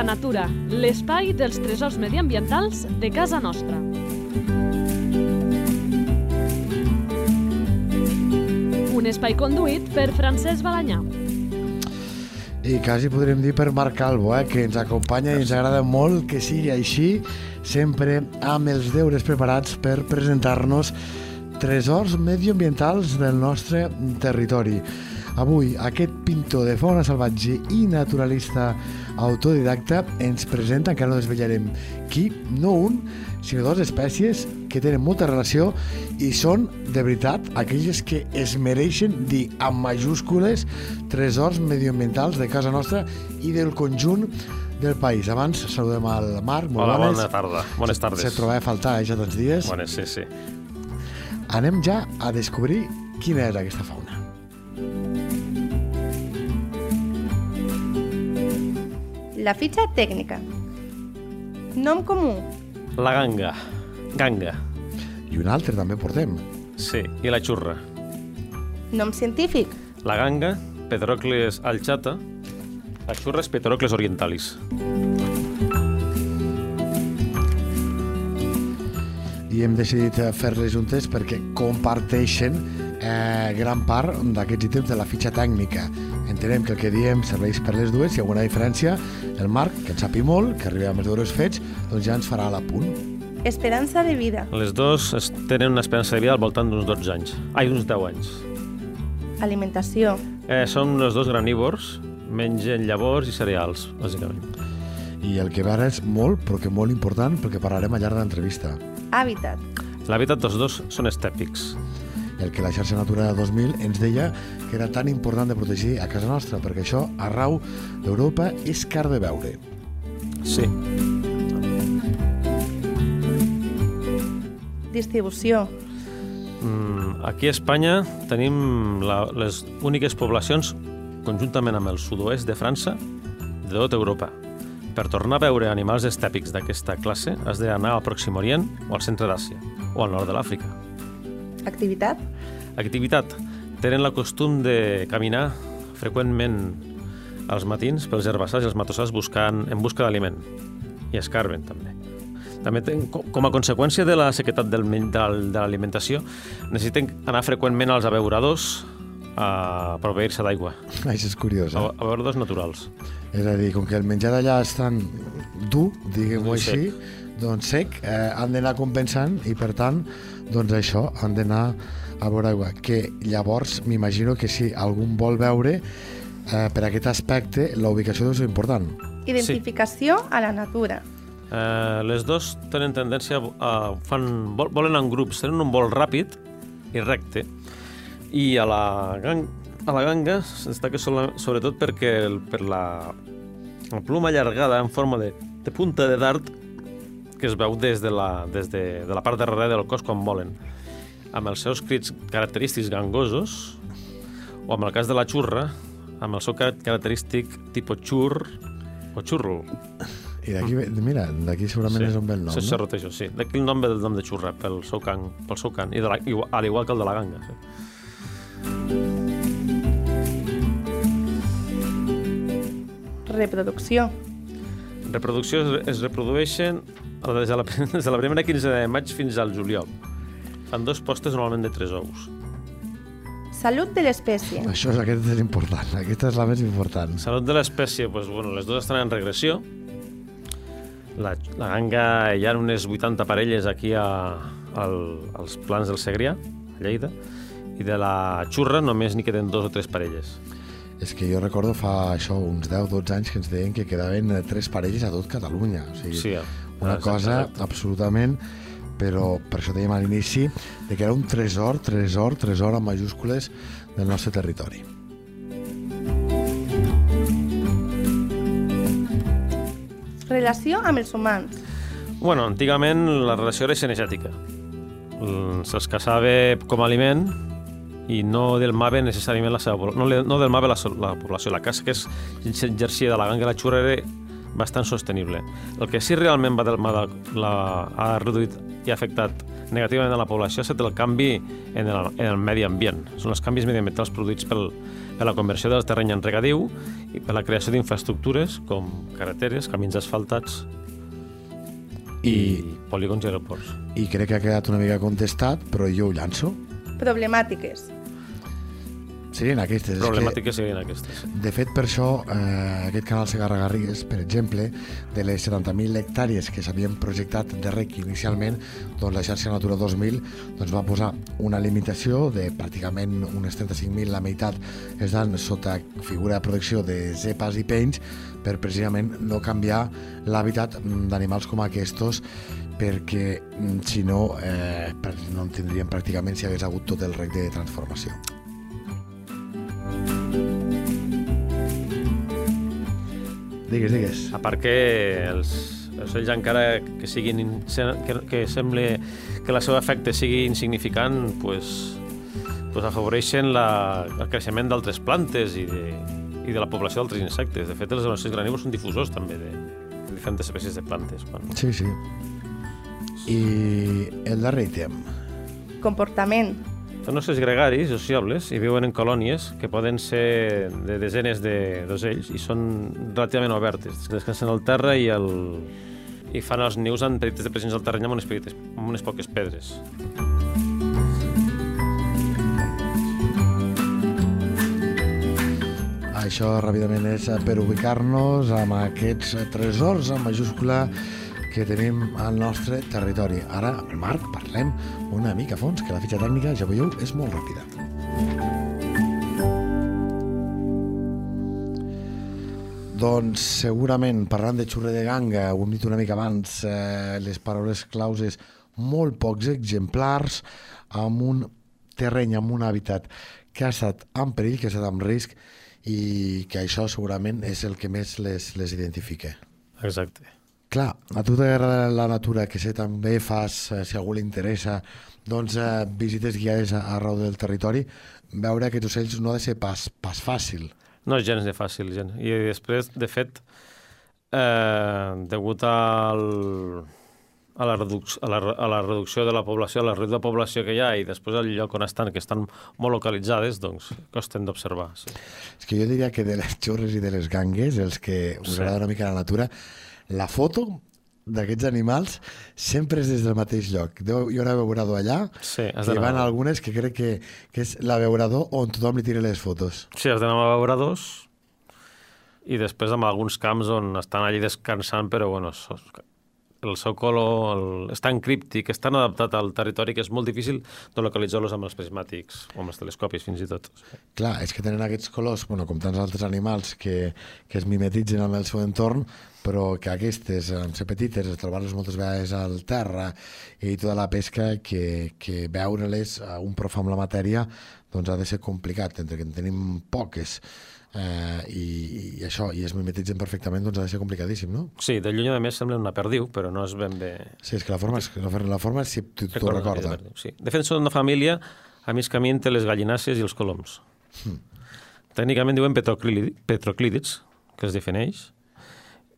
Fita Natura, l'espai dels tresors mediambientals de casa nostra. Un espai conduït per Francesc Balanyà. I quasi podríem dir per Marc Calvo, eh, que ens acompanya i ens agrada molt que sigui així, sempre amb els deures preparats per presentar-nos tresors medioambientals del nostre territori. Avui, aquest pintor de fauna salvatge i naturalista autodidacta ens presenta, encara no desvetllarem qui, no un, sinó dues espècies que tenen molta relació i són, de veritat, aquelles que es mereixen dir amb majúscules tresors medioambientals de casa nostra i del conjunt del país. Abans saludem al Marc, molt Hola, bones. bona tarda. Bones tardes. Se trobava a faltar, eh, ja tants dies. Bones, sí, sí. Anem ja a descobrir quina és aquesta fauna. La fitxa tècnica. Nom comú. La ganga. Ganga. I un altre també portem. Sí, i la xurra. Nom científic. La ganga, Pedrocles alchata. La xurra és Pedrocles orientalis. I hem decidit fer-les juntes perquè comparteixen eh, gran part d'aquests ítems de la fitxa tècnica. Entenem que el que diem serveix per les dues, si hi ha alguna diferència, el Marc, que en sapi molt, que arriba amb els deures fets, doncs ja ens farà l'apunt. Esperança de vida. Les dos es- tenen una esperança de vida al voltant d'uns 12 anys. Ai, uns 10 anys. Alimentació. Eh, són els dos granívors, mengen llavors i cereals, bàsicament. I el que ara és molt, però que molt important, perquè parlarem al llarg de l'entrevista. Hàbitat. L'hàbitat dels dos són estèpics. El que la xarxa Natura 2000 ens deia que era tan important de protegir a casa nostra, perquè això, arrau d'Europa, és car de veure. Sí. Distribució. Mm, aquí a Espanya tenim la, les úniques poblacions, conjuntament amb el sud-oest de França, de tota Europa. Per tornar a veure animals estèpics d'aquesta classe has d'anar al Pròxim Orient o al centre d'Àsia o al nord de l'Àfrica. Activitat. Activitat. Tenen la costum de caminar freqüentment als matins pels herbassars i els matossars buscant, en busca d'aliment. I escarben, també. També ten, co- com a conseqüència de la sequetat del, del, de l'alimentació, necessiten anar freqüentment als abeuradors a proveir-se d'aigua, Això és curiós, a- eh? abeuradors naturals. És a dir, com que el menjar d'allà és tan dur, diguem-ho així, doncs sec, eh, han d'anar compensant i, per tant, doncs això, han d'anar a veure aigua. Que llavors, m'imagino que si algun vol veure, eh, per aquest aspecte, la ubicació deu ser important. Identificació a la natura. Eh, les dos tenen tendència a... Fan, vol, volen en grups, tenen un vol ràpid i recte. I a la, gang, a la ganga es destaca sola- sobretot perquè el, per la, la pluma allargada en forma de, de punta de dart que es veu des de la, des de, de la part de darrere del cos quan volen. Amb els seus crits característics gangosos, o amb el cas de la xurra, amb el seu car- característic tipus xur o xurro. I d'aquí, mira, d'aquí segurament és on ve el nom, sí, no? serrotejo, sí. D'aquí el nom ve del nom de xurra, pel seu cant, pel seu cant, i de la, igual, al igual que el de la ganga. Sí. Reproducció. Reproducció es, es reprodueixen des de, la, des de la primera quinzena de maig fins al juliol. Fan dos postes normalment de tres ous. Salut de l'espècie. Això és, aquest és important, aquesta és la més important. Salut de l'espècie, doncs, bueno, les dues estan en regressió. La, la ganga hi ha unes 80 parelles aquí a, al, als plans del Segrià, a Lleida, i de la xurra només n'hi queden dos o tres parelles. És que jo recordo fa això uns 10-12 anys que ens deien que quedaven tres parelles a tot Catalunya. O sigui, Sí, una exacte, cosa exacte. absolutament però per això dèiem a l'inici de que era un tresor, tresor, tresor amb majúscules del nostre territori. Relació amb els humans. Bueno, antigament la relació era cinegètica. Se'ls caçava com a aliment i no delmava necessàriament la seva població, no, no delmava la, la població. La caça que es- s'exercia de la ganga i la xurra era bastant sostenible. El que sí realment va del, va del, la, ha reduït i ha afectat negativament a la població ha estat el canvi en el, en el medi ambient. Són els canvis mediambientals produïts pel, per la conversió del terreny en regadiu i per la creació d'infraestructures com carreteres, camins asfaltats i, I- polígons i aeroports. I crec que ha quedat una mica contestat, però jo ho llanço. Problemàtiques. Serien aquestes. és que- Problemàtiques serien aquestes. De fet, per això, eh, aquest canal Segarra Garrigues, per exemple, de les 70.000 hectàrees que s'havien projectat de rec inicialment, doncs la xarxa Natura 2000 doncs va posar una limitació de pràcticament unes 35.000, la meitat estan sota figura de protecció de zepas i penys, per precisament no canviar l'hàbitat d'animals com aquests perquè mm, si no, eh, no en tindríem pràcticament si hagués hagut tot el rec de transformació. Digues, digues. A part que els els ocells encara que siguin que, que sembli que el seu efecte sigui insignificant, pues, pues afavoreixen la, el creixement d'altres plantes i de, i de la població d'altres insectes. De fet, els ocells granívors són difusors també de, de diferents espècies de plantes. Quan... Sí, sí. I el darrer ítem. Comportament. Són ocells gregaris, sociables, i viuen en colònies que poden ser de desenes de- d'ocells i són relativament obertes. Descansen al terra i, el, i fan els nius en petites depressions al terreny amb unes, petites, amb unes poques pedres. Això ràpidament és per ubicar-nos amb aquests tresors en majúscula que tenim al nostre territori. Ara, Marc, parlem una mica a fons, que la fitxa tècnica, ja veieu, és molt ràpida. Doncs segurament, parlant de xurre de ganga, ho hem dit una mica abans, eh, les paraules clauses, molt pocs exemplars, amb un terreny, amb un hàbitat que ha estat en perill, que ha estat en risc, i que això segurament és el que més les, les identifica. Exacte. Clar, a tu t'agrada la natura, que sé, també fas, eh, si algú li interessa, doncs eh, visites guiades arreu del territori, veure aquests ocells no ha de ser pas, pas fàcil. No és gens de fàcil, gent. I després, de fet, eh, degut al, a, la reduc a, la, a la reducció de la població, a la reducció de població que hi ha i després el lloc on estan, que estan molt localitzades, doncs costen d'observar. Sí. És que jo diria que de les xurres i de les gangues, els que us Sí. agrada una mica la natura, la foto d'aquests animals sempre és des del mateix lloc. Deu, hi ha una abeurador allà, Sí, hi van algunes que crec que, que és l'abeurador on tothom li tira les fotos. sí, has d'anar a veure dos i després amb alguns camps on estan allí descansant, però bueno, el seu color el, és tan críptic, és tan adaptat al territori que és molt difícil de localitzar-los amb els prismàtics o amb els telescopis fins i tot. Clar, és que tenen aquests colors, bueno, com tants altres animals que, que es mimetitzen amb el seu entorn, però que aquestes, en ser petites, trobar-les moltes vegades al terra i tota la pesca, que, que veure-les a un prof amb la matèria doncs ha de ser complicat, entre que en tenim poques eh, i, i això, i es mimetitzen perfectament, doncs ha de ser complicadíssim, no? Sí, de lluny a més semblen una perdiu, però no és ben bé... Sí, és que la forma, és, la, la forma és si tu t'ho Recorda, recorda. perdiu, Sí. De fet, són una família a mig camí entre les gallinàcies i els coloms. Tècnicament diuen petroclídi- petroclídids, que es defineix,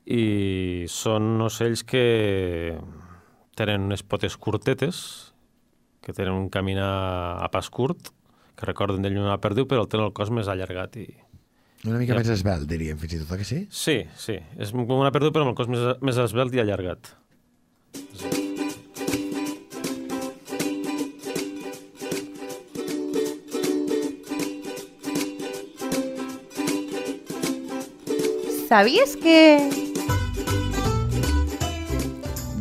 i són ocells que tenen unes potes curtetes, que tenen un caminar a pas curt, que recorden de lluny una perdiu, però tenen el cos més allargat i, Una mica Ja. més esbelt, diríem, fins i tot, que sí? Sí, sí. És com una perdiu, però amb el cos més, més esbelt i allargat. Sabies que...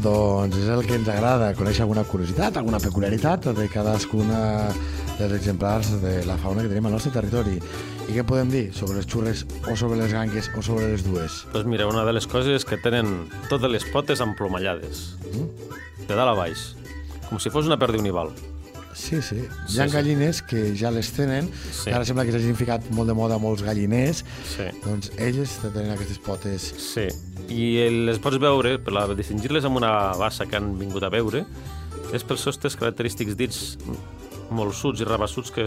Doncs és el que ens agrada, conèixer alguna curiositat, alguna peculiaritat de cadascuna dels exemplars de la fauna que tenim al nostre territori. I què podem dir sobre les xurres o sobre les gangues o sobre les dues? Doncs mira, una de les coses és que tenen totes les potes emplomallades, de dalt a baix, com si fos una perdiu nival. Sí, sí. Sí, Hi ha sí. gallines que ja les tenen, Sí. ara sembla que s'hagin ficat molt de moda molts galliners, Sí. doncs elles tenen aquestes potes... Sí, i les pots veure, per la, distingir-les amb una bassa que han vingut a veure, és pels seus tres característics dits molt suts i rabassuts que,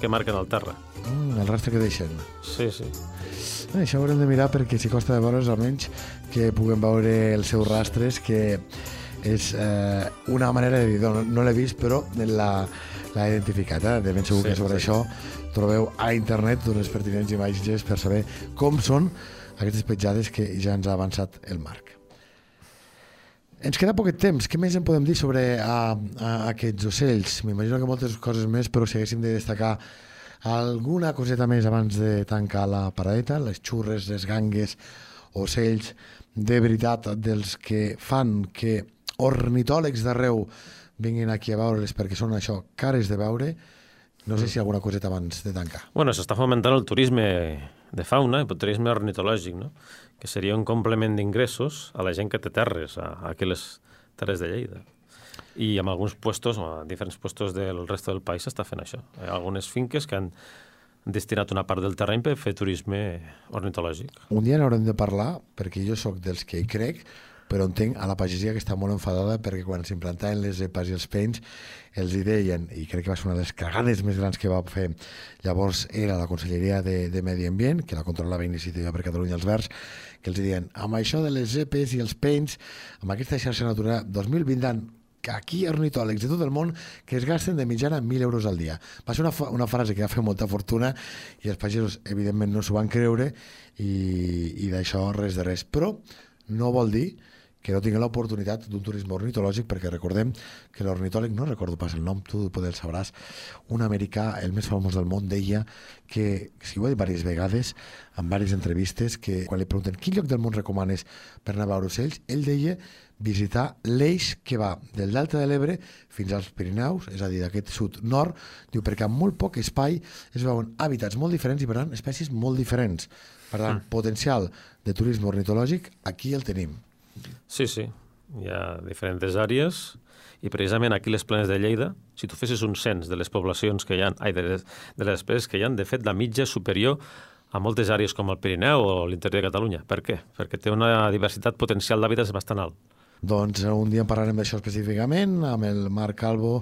que marquen el terra. Mm, el rastre que deixen. Sí, sí. Eh, Això ho haurem de mirar perquè si costa de veure's almenys que puguem veure els seus rastres que és eh, una manera de dir, no, no l'he vist però la- l'ha identificat eh? de ben segur Sí, que sobre sí. això trobeu a internet unes pertinents imatges per saber com són aquestes petjades que ja ens ha avançat el Marc. Ens queda poquet temps. Què més en podem dir sobre a, a aquests ocells? M'imagino que moltes coses més, però si haguéssim de destacar alguna coseta més abans de tancar la paradeta, les xurres, les gangues, ocells de veritat dels que fan que ornitòlegs d'arreu vinguin aquí a veure'ls perquè són això, cares de veure. No sé si alguna coseta abans de tancar. Bueno, s'està fomentant el turisme de fauna, el turisme ornitològic, no? que seria un complement d'ingressos a la gent que té terres, a, a aquí les terres de Lleida. I amb alguns puestos, o a diferents puestos del resto del país s'està fent això. Hi ha algunes finques que han destinat una part del terreny per fer turisme ornitològic. Un dia n'haurem de parlar, perquè jo sóc dels que hi crec, però entenc a la pagesia que està molt enfadada perquè quan s'implantaven les EPAs i els penys els hi deien, i crec que va ser una de les cagades més grans que va fer llavors era la Conselleria de, de Medi Ambient, que la controlava Iniciativa per Catalunya els Verds, que els deien, amb això de les EPs i els penys, amb aquesta xarxa natural 2020 any, que aquí hi ha ornitòlegs de tot el món que es gasten de mitjana 1.000 euros al dia. Va ser una, una frase que va fer molta fortuna i els pagesos, evidentment, no s'ho van creure i, i d'això res de res. Però no vol dir que no tingui l'oportunitat d'un turisme ornitològic, perquè recordem que l'ornitòleg, no recordo pas el nom, tu poder el sabràs, un americà, el més famós del món, deia que, si ho ha dit diverses vegades, en diverses entrevistes, que quan li pregunten quin lloc del món recomanes per anar a veure ocells, ell deia visitar l'eix que va del Delta de l'Ebre fins als Pirineus, és a dir, d'aquest sud-nord, diu, perquè amb molt poc espai es veuen hàbitats molt diferents i, per tant, espècies molt diferents. Per tant, potencial de turisme ornitològic, aquí el tenim. Sí, sí, hi ha diferents àrees i precisament aquí les planes de Lleida, si tu fessis un cens de les poblacions que hi ha, ai, de les, de les espècies que hi ha, de fet, la mitja superior a moltes àrees com el Pirineu o l'interior de Catalunya. Per què? Perquè té una diversitat potencial d'hàbitats bastant alt. Doncs un dia en parlarem d'això específicament amb el Marc Calvo,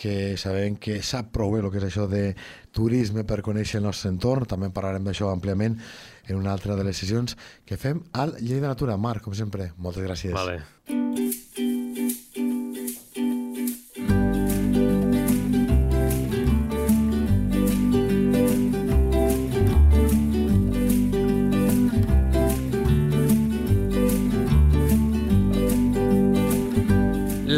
que sabem que sap prou bé el que és això de turisme per conèixer el nostre entorn. També parlarem d'això àmpliament en una altra de les sessions que fem al Lleida Natura. Marc, com sempre, moltes gràcies. Vale.